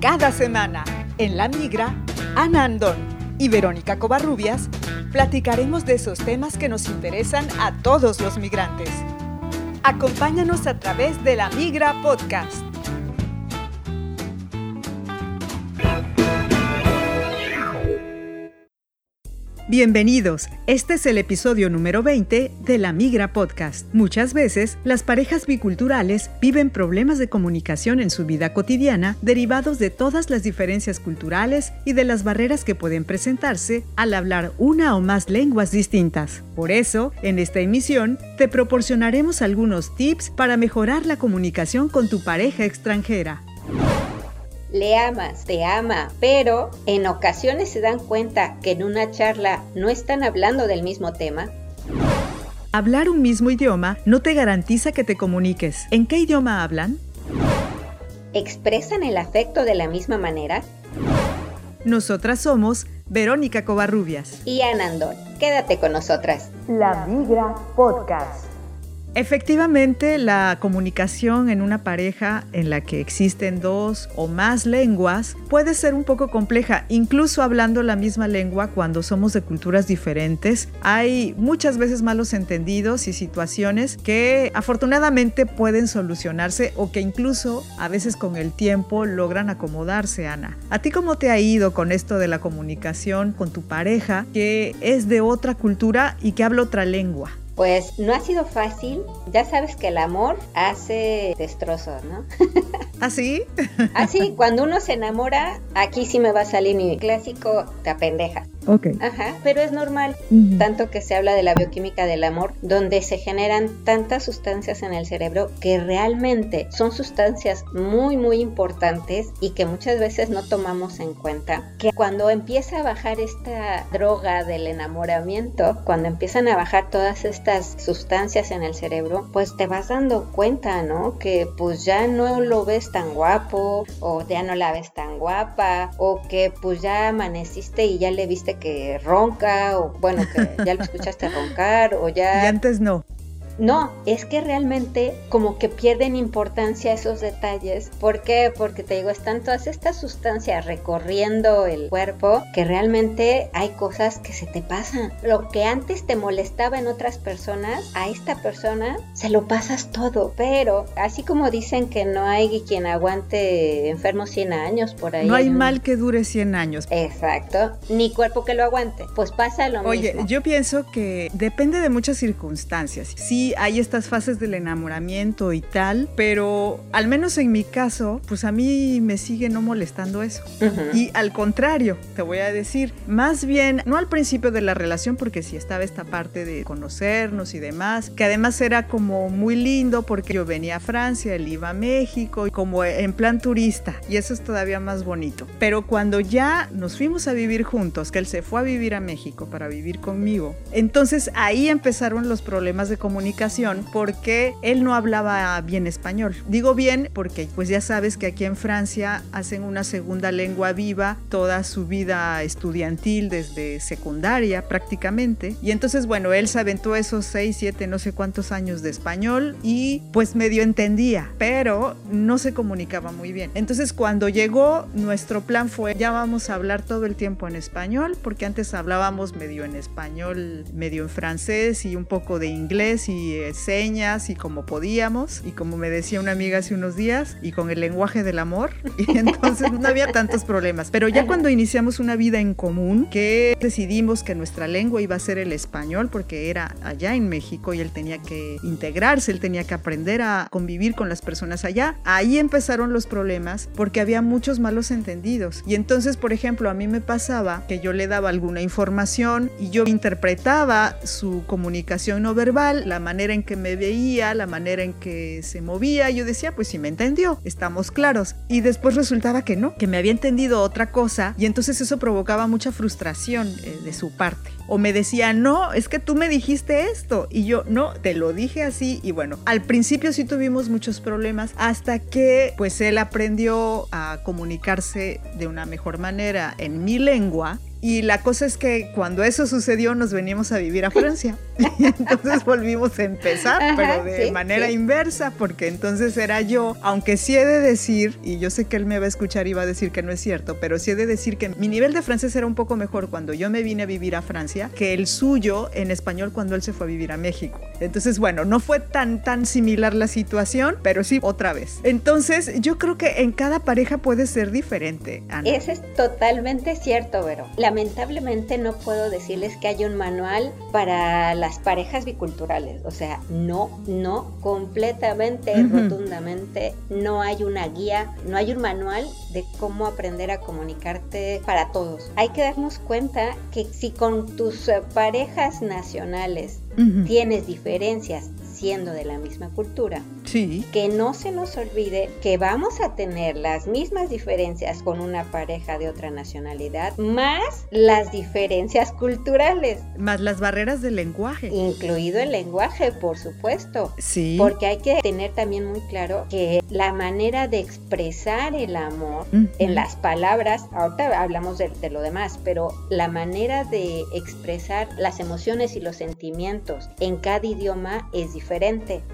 Cada semana, en La Migra, Ana Andón y Verónica Covarrubias platicaremos de esos temas que nos interesan a todos los migrantes. Acompáñanos a través de La Migra Podcast. Bienvenidos, este es el episodio número 20 de La Migra Podcast. Muchas veces, las parejas biculturales viven problemas de comunicación en su vida cotidiana derivados de todas las diferencias culturales y de las barreras que pueden presentarse al hablar una o más lenguas distintas. Por eso, en esta emisión, te proporcionaremos algunos tips para mejorar la comunicación con tu pareja extranjera le amas, te ama, pero en ocasiones se dan cuenta que en una charla no están hablando del mismo tema. Hablar un mismo idioma no te garantiza que te comuniques. ¿En qué idioma hablan? ¿Expresan el afecto de la misma manera? Nosotras somos Verónica Covarrubias y Anandón. Quédate con nosotras. La Migra Podcast. Efectivamente, la comunicación en una pareja en la que existen dos o más lenguas puede ser un poco compleja, incluso hablando la misma lengua cuando somos de culturas diferentes. Hay muchas veces malos entendidos y situaciones que afortunadamente pueden solucionarse o que incluso a veces con el tiempo logran acomodarse, Ana. ¿A ti cómo te ha ido con esto de la comunicación con tu pareja que es de otra cultura y que habla otra lengua? Pues no ha sido fácil. Ya sabes que el amor hace destrozos, ¿no? ¿Así? ¿Ah, Así, cuando uno se enamora, aquí sí me va a salir mi clásico te apendejas. Ok. Ajá, pero es normal, tanto que se habla de la bioquímica del amor, donde se generan tantas sustancias en el cerebro que realmente son sustancias muy, muy importantes y que muchas veces no tomamos en cuenta. Que cuando empieza a bajar esta droga del enamoramiento, cuando empiezan a bajar todas estas sustancias en el cerebro, pues te vas dando cuenta, ¿no? Que pues ya no lo ves tan guapo o ya no la ves tan guapa o que pues ya amaneciste y ya le viste que ronca o bueno, que ya lo escuchaste roncar o ya... Y antes no. No, es que realmente como que pierden importancia esos detalles. ¿Por qué? Porque te digo, están todas estas sustancias recorriendo el cuerpo que realmente hay cosas que se te pasan. Lo que antes te molestaba en otras personas, a esta persona se lo pasas todo. Pero así como dicen que no hay quien aguante enfermo 100 años por ahí. No hay mal que dure 100 años. Exacto. Ni cuerpo que lo aguante. Pues pasa lo mismo. Oye, yo pienso que depende de muchas circunstancias. Sí, hay estas fases del enamoramiento y tal, pero al menos en mi caso, pues a mí me sigue no molestando eso. Y al contrario, te voy a decir, más bien, no al principio de la relación, porque sí estaba esta parte de conocernos y demás, que además era como muy lindo porque yo venía a Francia, él iba a México, como en plan turista, y eso es todavía más bonito. Pero cuando ya nos fuimos a vivir juntos, que él se fue a vivir a México para vivir conmigo, entonces ahí empezaron los problemas de comunicación porque él no hablaba bien español. Digo bien porque pues ya sabes que aquí en Francia hacen una segunda lengua viva toda su vida estudiantil desde secundaria prácticamente. Y entonces bueno, él se aventó esos 6, 7, no sé cuántos años de español y pues medio entendía, pero no se comunicaba muy bien. Entonces cuando llegó nuestro plan fue ya vamos a hablar todo el tiempo en español porque antes hablábamos medio en español, medio en francés y un poco de inglés y eh, señas y como podíamos y como me decía una amiga hace unos días y con el lenguaje del amor y entonces no había tantos problemas. Pero ya cuando iniciamos una vida en común que decidimos que nuestra lengua iba a ser el español porque era allá en México y él tenía que integrarse, él tenía que aprender a convivir con las personas allá, ahí empezaron los problemas porque había muchos malos entendidos. Y entonces, por ejemplo, a mí me pasaba que yo le daba alguna información y yo interpretaba su comunicación no verbal, la manera en que me veía, la manera en que se movía, yo decía, pues sí me entendió, estamos claros. Y después resultaba que no, que me había entendido otra cosa y entonces eso provocaba mucha frustración eh, de su parte. O me decía, no, es que tú me dijiste esto y yo, no, te lo dije así y bueno, al principio sí tuvimos muchos problemas hasta que pues él aprendió a comunicarse de una mejor manera en mi lengua. Y la cosa es que cuando eso sucedió nos venimos a vivir a Francia. y entonces volvimos a empezar, pero de manera inversa, porque entonces era yo, aunque sí he de decir, y yo sé que él me va a escuchar y va a decir que no es cierto, pero sí he de decir que mi nivel de francés era un poco mejor cuando yo me vine a vivir a Francia que el suyo en español cuando él se fue a vivir a México. Entonces, bueno, no fue tan, tan similar la situación, pero sí otra vez. Entonces, yo creo que en cada pareja puede ser diferente. Ana. Eso es totalmente cierto, Vero. Lamentablemente no puedo decirles que hay un manual para las parejas biculturales. O sea, no, no, completamente, rotundamente, no hay una guía, no hay un manual de cómo aprender a comunicarte para todos. Hay que darnos cuenta que si con tus eh, parejas nacionales tienes diferencias siendo de la misma cultura. Sí. Que no se nos olvide que vamos a tener las mismas diferencias con una pareja de otra nacionalidad, más las diferencias culturales. Más las barreras del lenguaje. Incluido el lenguaje, por supuesto. Sí. Porque hay que tener también muy claro que la manera de expresar el amor en las palabras, ahorita hablamos de, de lo demás, pero la manera de expresar las emociones y los sentimientos en cada idioma es diferente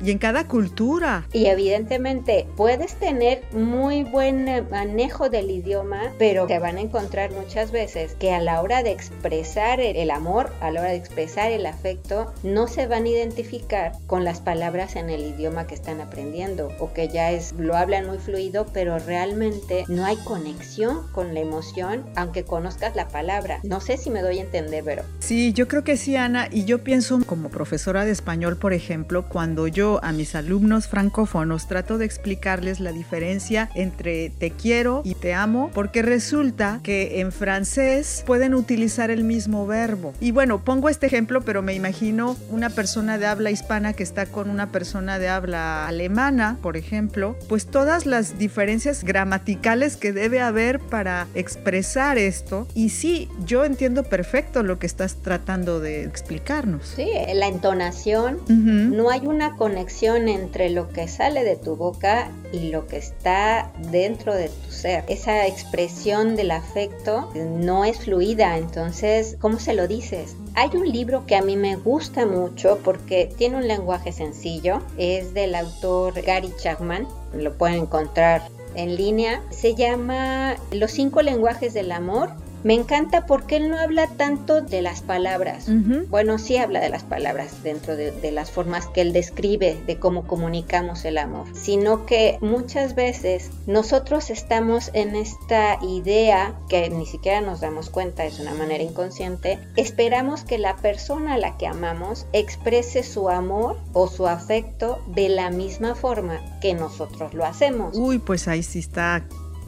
y en cada cultura. Y evidentemente puedes tener muy buen eh, manejo del idioma, pero te van a encontrar muchas veces que a la hora de expresar el amor, a la hora de expresar el afecto, no se van a identificar con las palabras en el idioma que están aprendiendo o que ya es lo hablan muy fluido, pero realmente no hay conexión con la emoción aunque conozcas la palabra. No sé si me doy a entender, pero Sí, yo creo que sí, Ana, y yo pienso como profesora de español, por ejemplo, cuando yo a mis alumnos francófonos trato de explicarles la diferencia entre te quiero y te amo, porque resulta que en francés pueden utilizar el mismo verbo. Y bueno, pongo este ejemplo, pero me imagino una persona de habla hispana que está con una persona de habla alemana, por ejemplo, pues todas las diferencias gramaticales que debe haber para expresar esto. Y sí, yo entiendo perfecto lo que estás tratando de explicarnos. Sí, la entonación, no hay hay una conexión entre lo que sale de tu boca y lo que está dentro de tu ser. Esa expresión del afecto no es fluida, entonces, ¿cómo se lo dices? Hay un libro que a mí me gusta mucho porque tiene un lenguaje sencillo, es del autor Gary Chapman, lo pueden encontrar en línea, se llama Los cinco lenguajes del amor me encanta porque él no habla tanto de las palabras. Bueno, sí habla de las palabras dentro de, las formas que él describe de cómo comunicamos el amor, sino que muchas veces nosotros estamos en esta idea que ni siquiera nos damos cuenta, es una manera inconsciente, esperamos que la persona a la que amamos exprese su amor o su afecto de la misma forma que nosotros lo hacemos. Uy, pues ahí sí está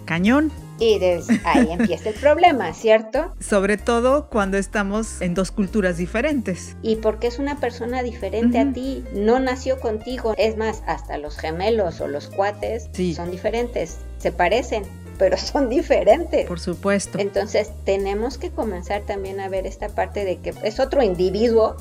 cañón. Y desde ahí empieza el problema, ¿cierto? Sobre todo cuando estamos en dos culturas diferentes. Y porque es una persona diferente a ti, no nació contigo. Es más, hasta los gemelos o los cuates son diferentes, se parecen, pero son diferentes. Por supuesto. Entonces tenemos que comenzar también a ver esta parte de que es otro individuo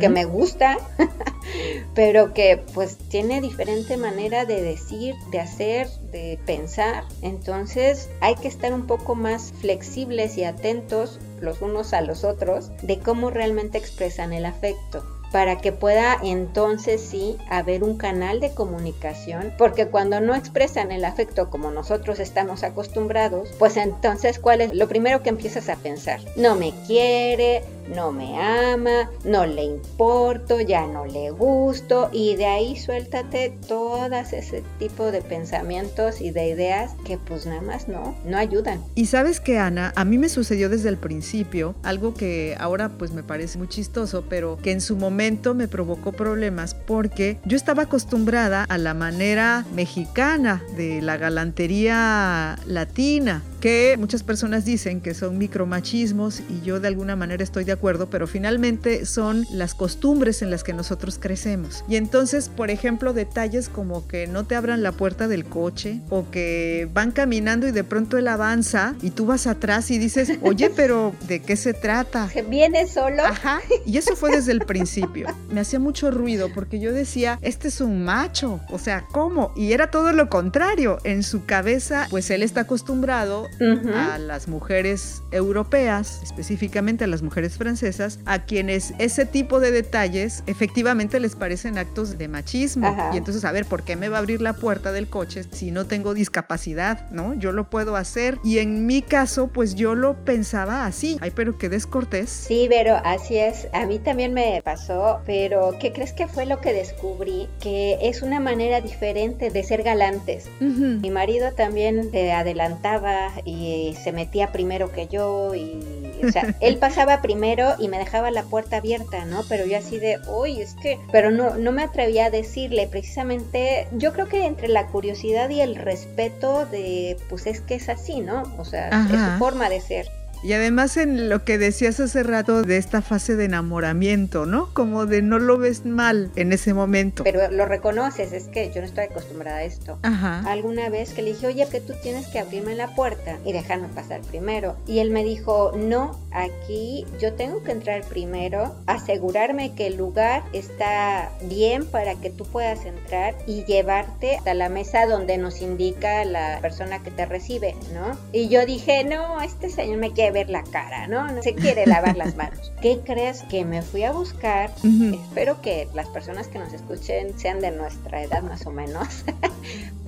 que me gusta, pero que pues tiene diferente manera de decir, de hacer, de pensar. Entonces hay que estar un poco más flexibles y atentos los unos a los otros de cómo realmente expresan el afecto para que pueda entonces sí haber un canal de comunicación, porque cuando no expresan el afecto como nosotros estamos acostumbrados, pues entonces cuál es lo primero que empiezas a pensar? No me quiere, no me ama, no le importo, ya no le gusto y de ahí suéltate todas ese tipo de pensamientos y de ideas que pues nada más no, no ayudan. Y sabes que Ana, a mí me sucedió desde el principio algo que ahora pues me parece muy chistoso, pero que en su momento me provocó problemas porque yo estaba acostumbrada a la manera mexicana de la galantería latina que muchas personas dicen que son micromachismos y yo de alguna manera estoy de acuerdo pero finalmente son las costumbres en las que nosotros crecemos. Y entonces, por ejemplo, detalles como que no te abran la puerta del coche o que van caminando y de pronto él avanza y tú vas atrás y dices, oye, pero ¿de qué se trata? ¿Viene solo? Ajá. Y eso fue desde el principio. Me hacía mucho ruido porque yo decía, este es un macho. O sea, ¿cómo? Y era todo lo contrario. En su cabeza, pues él está acostumbrado a las mujeres europeas, específicamente a las mujeres francesas, a quienes ese tipo de detalles efectivamente les parecen actos de machismo. Y entonces, a ver, ¿por qué me va a abrir la puerta del coche si no tengo discapacidad? ¿No? Yo lo puedo hacer. Y en mi caso, pues yo lo pensaba así. Ay, pero qué descortés. Sí, pero así es. A mí también me pasó, pero ¿qué crees que fue lo que descubrí? Que es una manera diferente de ser galantes. Mi marido también se adelantaba y se metía primero que yo y o sea, él pasaba primero y me dejaba la puerta abierta, ¿no? Pero yo así de, uy, es que, pero no, no me atrevía a decirle, precisamente, yo creo que entre la curiosidad y el respeto de, pues es que es así, ¿no? O sea, es su forma de ser. Y además en lo que decías hace rato de esta fase de enamoramiento, ¿no? Como de no lo ves mal en ese momento. Pero lo reconoces, es que yo no estoy acostumbrada a esto. Ajá. Alguna vez que le dije, oye, que tú tienes que abrirme la puerta y dejarme pasar primero. Y él me dijo, no, aquí yo tengo que entrar primero, asegurarme que el lugar está bien para que tú puedas entrar y llevarte a la mesa donde nos indica la persona que te recibe, ¿no? Y yo dije, no, este señor me quiere ver la cara, ¿no? No se quiere lavar las manos. ¿Qué crees que me fui a buscar? Espero que las personas que nos escuchen sean de nuestra edad más o menos.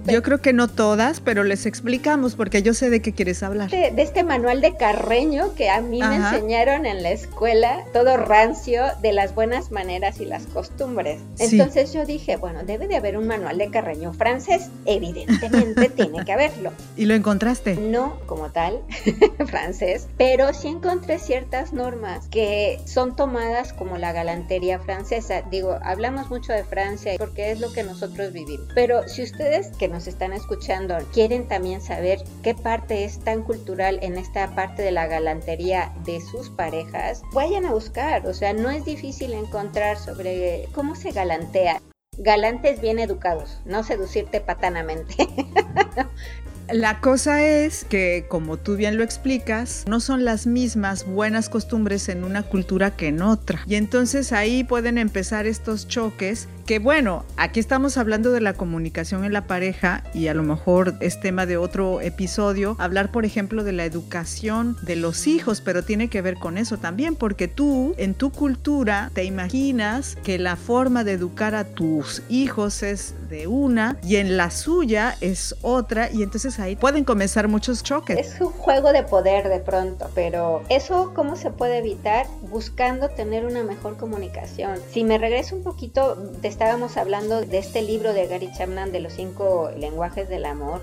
Yo creo que no todas, pero les explicamos porque yo sé de qué quieres hablar. De, este manual de Carreño que a mí me enseñaron en la escuela, todo rancio de las buenas maneras y las costumbres. Entonces yo dije, bueno, debe de haber un manual de Carreño francés. Evidentemente tiene que haberlo. ¿Y lo encontraste? No como tal, francés, pero sí encontré ciertas normas que son tomadas como la galantería francesa. Digo, hablamos mucho de Francia porque es lo que nosotros vivimos. Pero si ustedes que nos están escuchando quieren también saber qué parte es tan cultural en esta parte de la galantería de sus parejas, vayan a buscar. O sea, no es difícil encontrar sobre cómo se galantea. Galantes bien educados, no seducirte patanamente. La cosa es que, como tú bien lo explicas, no son las mismas buenas costumbres en una cultura que en otra. Y entonces ahí pueden empezar estos choques que bueno, aquí estamos hablando de la comunicación en la pareja y a lo mejor es tema de otro episodio, hablar por ejemplo de la educación de los hijos, pero tiene que ver con eso también, porque tú en tu cultura te imaginas que la forma de educar a tus hijos es de una y en la suya es otra y entonces ahí pueden comenzar muchos choques. Es un juego de poder de pronto, pero eso cómo se puede evitar buscando tener una mejor comunicación. Si me regreso un poquito de estábamos hablando de este libro de Gary Chapman de los cinco lenguajes del amor,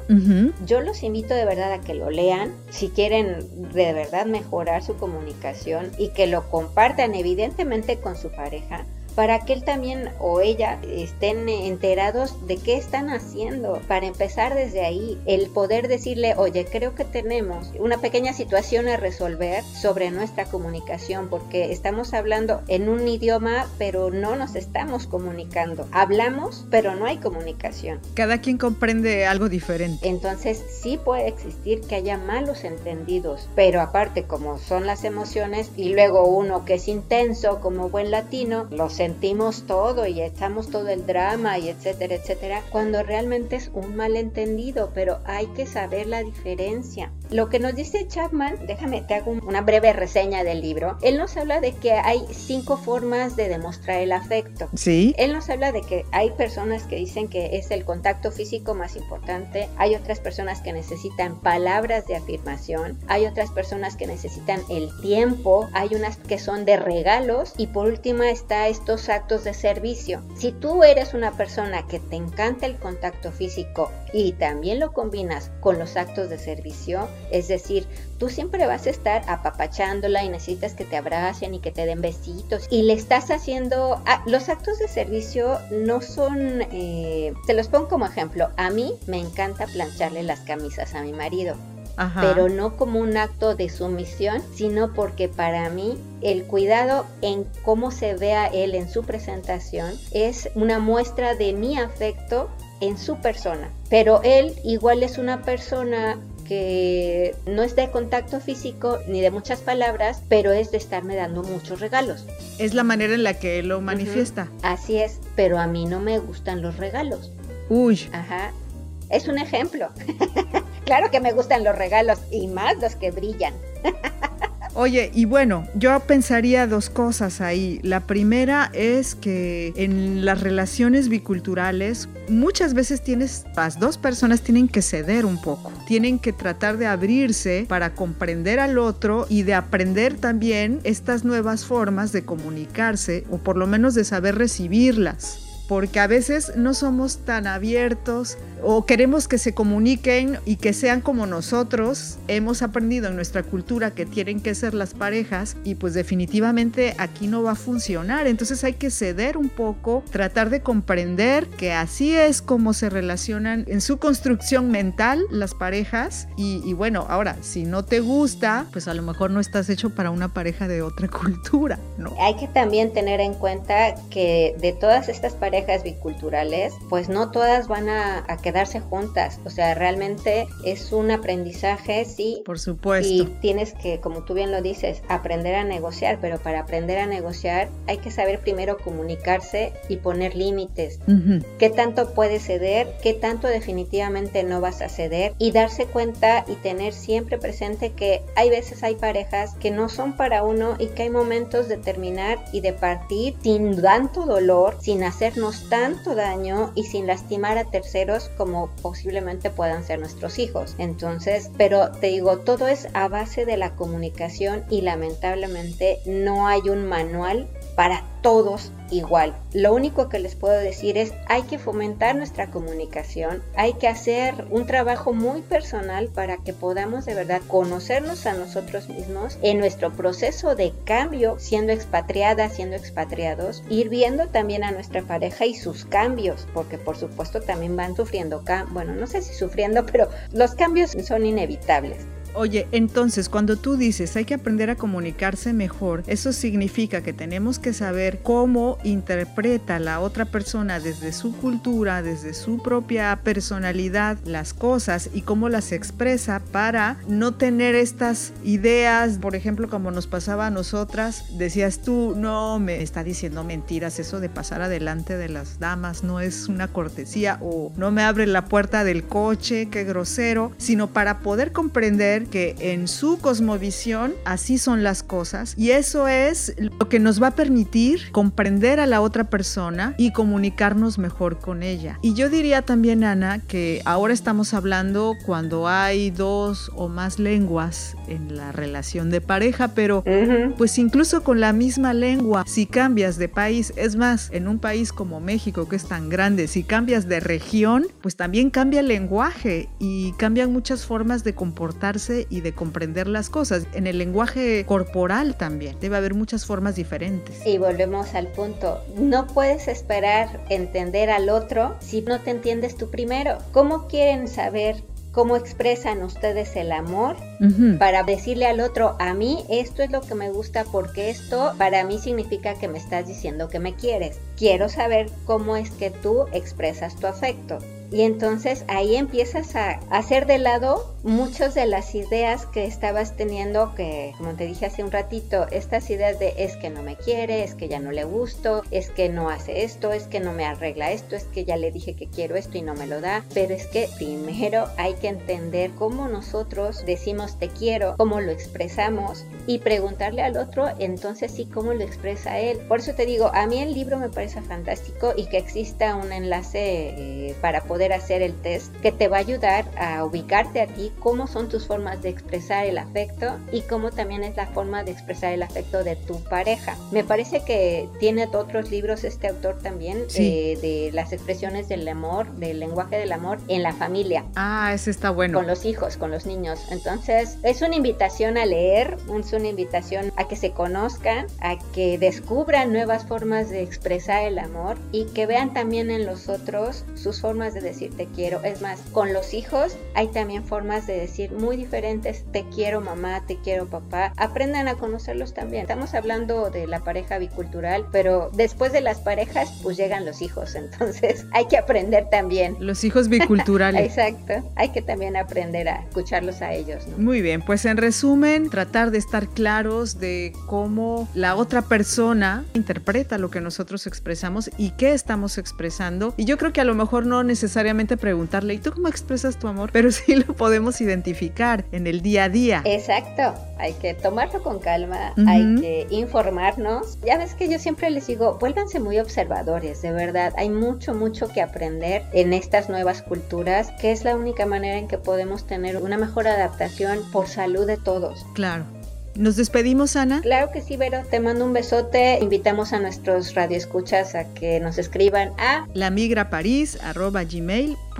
yo los invito de verdad a que lo lean si quieren de verdad mejorar su comunicación y que lo compartan evidentemente con su pareja para que él también o ella estén enterados de qué están haciendo. Para empezar desde ahí, el poder decirle, oye, creo que tenemos una pequeña situación a resolver sobre nuestra comunicación, porque estamos hablando en un idioma, pero no nos estamos comunicando. Hablamos, pero no hay comunicación. Cada quien comprende algo diferente. Entonces sí puede existir que haya malos entendidos, pero aparte como son las emociones y luego uno que es intenso como buen latino, los sentimos todo y echamos todo el drama y etcétera, etcétera, cuando realmente es un malentendido, pero hay que saber la diferencia. Lo que nos dice Chapman, déjame, te hago una breve reseña del libro. Él nos habla de que hay cinco formas de demostrar el afecto. Sí. Él nos habla de que hay personas que dicen que es el contacto físico más importante, hay otras personas que necesitan palabras de afirmación, hay otras personas que necesitan el tiempo, hay unas que son de regalos y por última está esto actos de servicio. Si tú eres una persona que te encanta el contacto físico y también lo combinas con los actos de servicio, es decir, tú siempre vas a estar apapachándola y necesitas que te abracen y que te den besitos y le estás haciendo... Ah, los actos de servicio no son... Eh, te los pongo como ejemplo. A mí me encanta plancharle las camisas a mi marido pero no como un acto de sumisión, sino porque para mí el cuidado en cómo se vea él en su presentación es una muestra de mi afecto en su persona. Pero él igual es una persona que no es de contacto físico ni de muchas palabras, pero es de estarme dando muchos regalos. Es la manera en la que lo manifiesta. Así es, pero a mí no me gustan los regalos. Uy. Ajá. Es un ejemplo. claro que me gustan los regalos y más los que brillan. Oye, y bueno, yo pensaría dos cosas ahí. La primera es que en las relaciones biculturales muchas veces tienes, las dos personas tienen que ceder un poco, tienen que tratar de abrirse para comprender al otro y de aprender también estas nuevas formas de comunicarse o por lo menos de saber recibirlas porque a veces no somos tan abiertos o queremos que se comuniquen y que sean como nosotros. Hemos aprendido en nuestra cultura que tienen que ser las parejas y pues definitivamente aquí no va a funcionar. Entonces hay que ceder un poco, tratar de comprender que así es como se relacionan en su construcción mental las parejas y, y bueno, ahora si no te gusta, pues a lo mejor no estás hecho para una pareja de otra cultura, ¿no? Hay que también tener en cuenta que de todas estas parejas biculturales, pues no todas van a, quedarse juntas. O sea, realmente es un aprendizaje, sí. Por supuesto. Y tienes que, como tú bien lo dices, aprender a negociar, pero para aprender a negociar hay que saber primero comunicarse y poner límites. ¿Qué tanto puedes ceder? ¿Qué tanto definitivamente no vas a ceder? Y darse cuenta y tener siempre presente que hay veces hay parejas que no son para uno y que hay momentos de terminar y de partir sin tanto dolor, sin hacernos tanto daño y sin lastimar a terceros como posiblemente puedan ser nuestros hijos. Entonces, pero te digo, todo es a base de la comunicación y lamentablemente no hay un manual para todos igual. Lo único que les puedo decir es hay que fomentar nuestra comunicación, hay que hacer un trabajo muy personal para que podamos de verdad conocernos a nosotros mismos en nuestro proceso de cambio, siendo expatriadas, siendo expatriados, ir viendo también a nuestra pareja y sus cambios, porque por supuesto también van sufriendo, bueno, no sé si sufriendo, pero los cambios son inevitables. Oye, entonces cuando tú dices hay que aprender a comunicarse mejor, eso significa que tenemos que saber cómo interpreta la otra persona desde su cultura, desde su propia personalidad, las cosas y cómo las expresa para no tener estas ideas, por ejemplo, como nos pasaba a nosotras, decías tú, no, me está diciendo mentiras, eso de pasar adelante de las damas no es una cortesía o no me abre la puerta del coche, qué grosero, sino para poder comprender que en su cosmovisión así son las cosas y eso es lo que nos va a permitir comprender a la otra persona y comunicarnos mejor con ella. Y yo diría también, Ana, que ahora estamos hablando cuando hay dos o más lenguas en la relación de pareja, pero pues incluso con la misma lengua, si cambias de país, es más, en un país como México que es tan grande, si cambias de región, pues también cambia el lenguaje y cambian muchas formas de comportarse y de comprender las cosas. En el lenguaje corporal también debe haber muchas formas diferentes. Y volvemos al punto, no puedes esperar entender al otro si no te entiendes tú primero. ¿Cómo quieren saber cómo expresan ustedes el amor para decirle al otro, a mí esto es lo que me gusta porque esto para mí significa que me estás diciendo que me quieres. Quiero saber cómo es que tú expresas tu afecto. Y entonces ahí empiezas a hacer de lado muchas de las ideas que estabas teniendo, que como te dije hace un ratito, estas ideas de es que no me quiere, es que ya no le gusto, es que no hace esto, es que no me arregla esto, es que ya le dije que quiero esto y no me lo da. Pero es que primero hay que entender cómo nosotros decimos te quiero, cómo lo expresamos y preguntarle al otro entonces sí cómo lo expresa él. Por eso te digo, a mí el libro me parece fantástico y que exista un enlace eh, para poder hacer el test que te va a ayudar a ubicarte a ti cómo son tus formas de expresar el afecto y cómo también es la forma de expresar el afecto de tu pareja. Me parece que tiene otros libros este autor también eh, de las expresiones del amor, del lenguaje del amor en la familia. Ah, ese está bueno. Con los hijos, con los niños. Entonces, es una invitación a leer, es una invitación a que se conozcan, a que descubran nuevas formas de expresar el amor y que vean también en los otros sus formas de decir te quiero. Es más, con los hijos hay también formas formas de decir muy diferentes, te quiero mamá, te quiero papá, aprendan a conocerlos también. Estamos hablando de la pareja bicultural, pero después de las parejas pues llegan los hijos, entonces hay que aprender también. Los hijos biculturales. Exacto, hay que también aprender a escucharlos a ellos. Muy bien, pues en resumen, tratar de estar claros de cómo la otra persona interpreta lo que nosotros expresamos y qué estamos expresando. Y yo creo que a lo mejor no necesariamente preguntarle, ¿y tú cómo expresas tu amor? Pero sí lo podemos identificar en el día a día. Exacto, hay que tomarlo con calma, hay que informarnos. Ya ves que yo siempre les digo, vuélvanse muy observadores, de verdad. Hay mucho, mucho que aprender en estas nuevas culturas, que es la única manera en que podemos tener una mejor adaptación por salud de todos. Claro. ¿Nos despedimos, Ana? Claro que sí, Vero. Te mando un besote. Invitamos a nuestros radioescuchas a que nos escriban a lamigraparis.gmail.com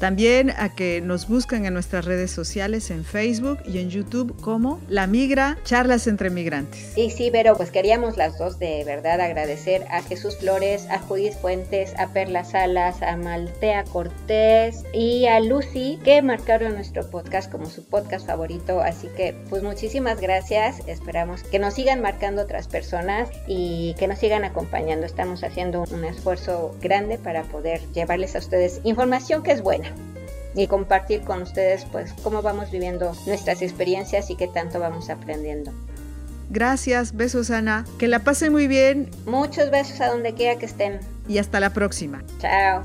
También a que nos busquen en nuestras redes sociales en Facebook y en YouTube como La Migra, Charlas entre Migrantes. Y sí, Vero, pues queríamos las dos de verdad agradecer a Jesús Flores, a Judith Fuentes, a Perla Salas, a Maltea Cortés y a Lucy que marcaron nuestro podcast como su podcast favorito. Así que, pues muchísimas gracias. Esperamos que nos sigan marcando otras personas y que nos sigan acompañando. Estamos haciendo un esfuerzo grande para poder llevarles a ustedes información que es buena y compartir con ustedes pues cómo vamos viviendo nuestras experiencias y qué tanto vamos aprendiendo. Gracias, besos Ana, que la pasen muy bien. Muchos besos a donde quiera que estén. Y hasta la próxima. Chao.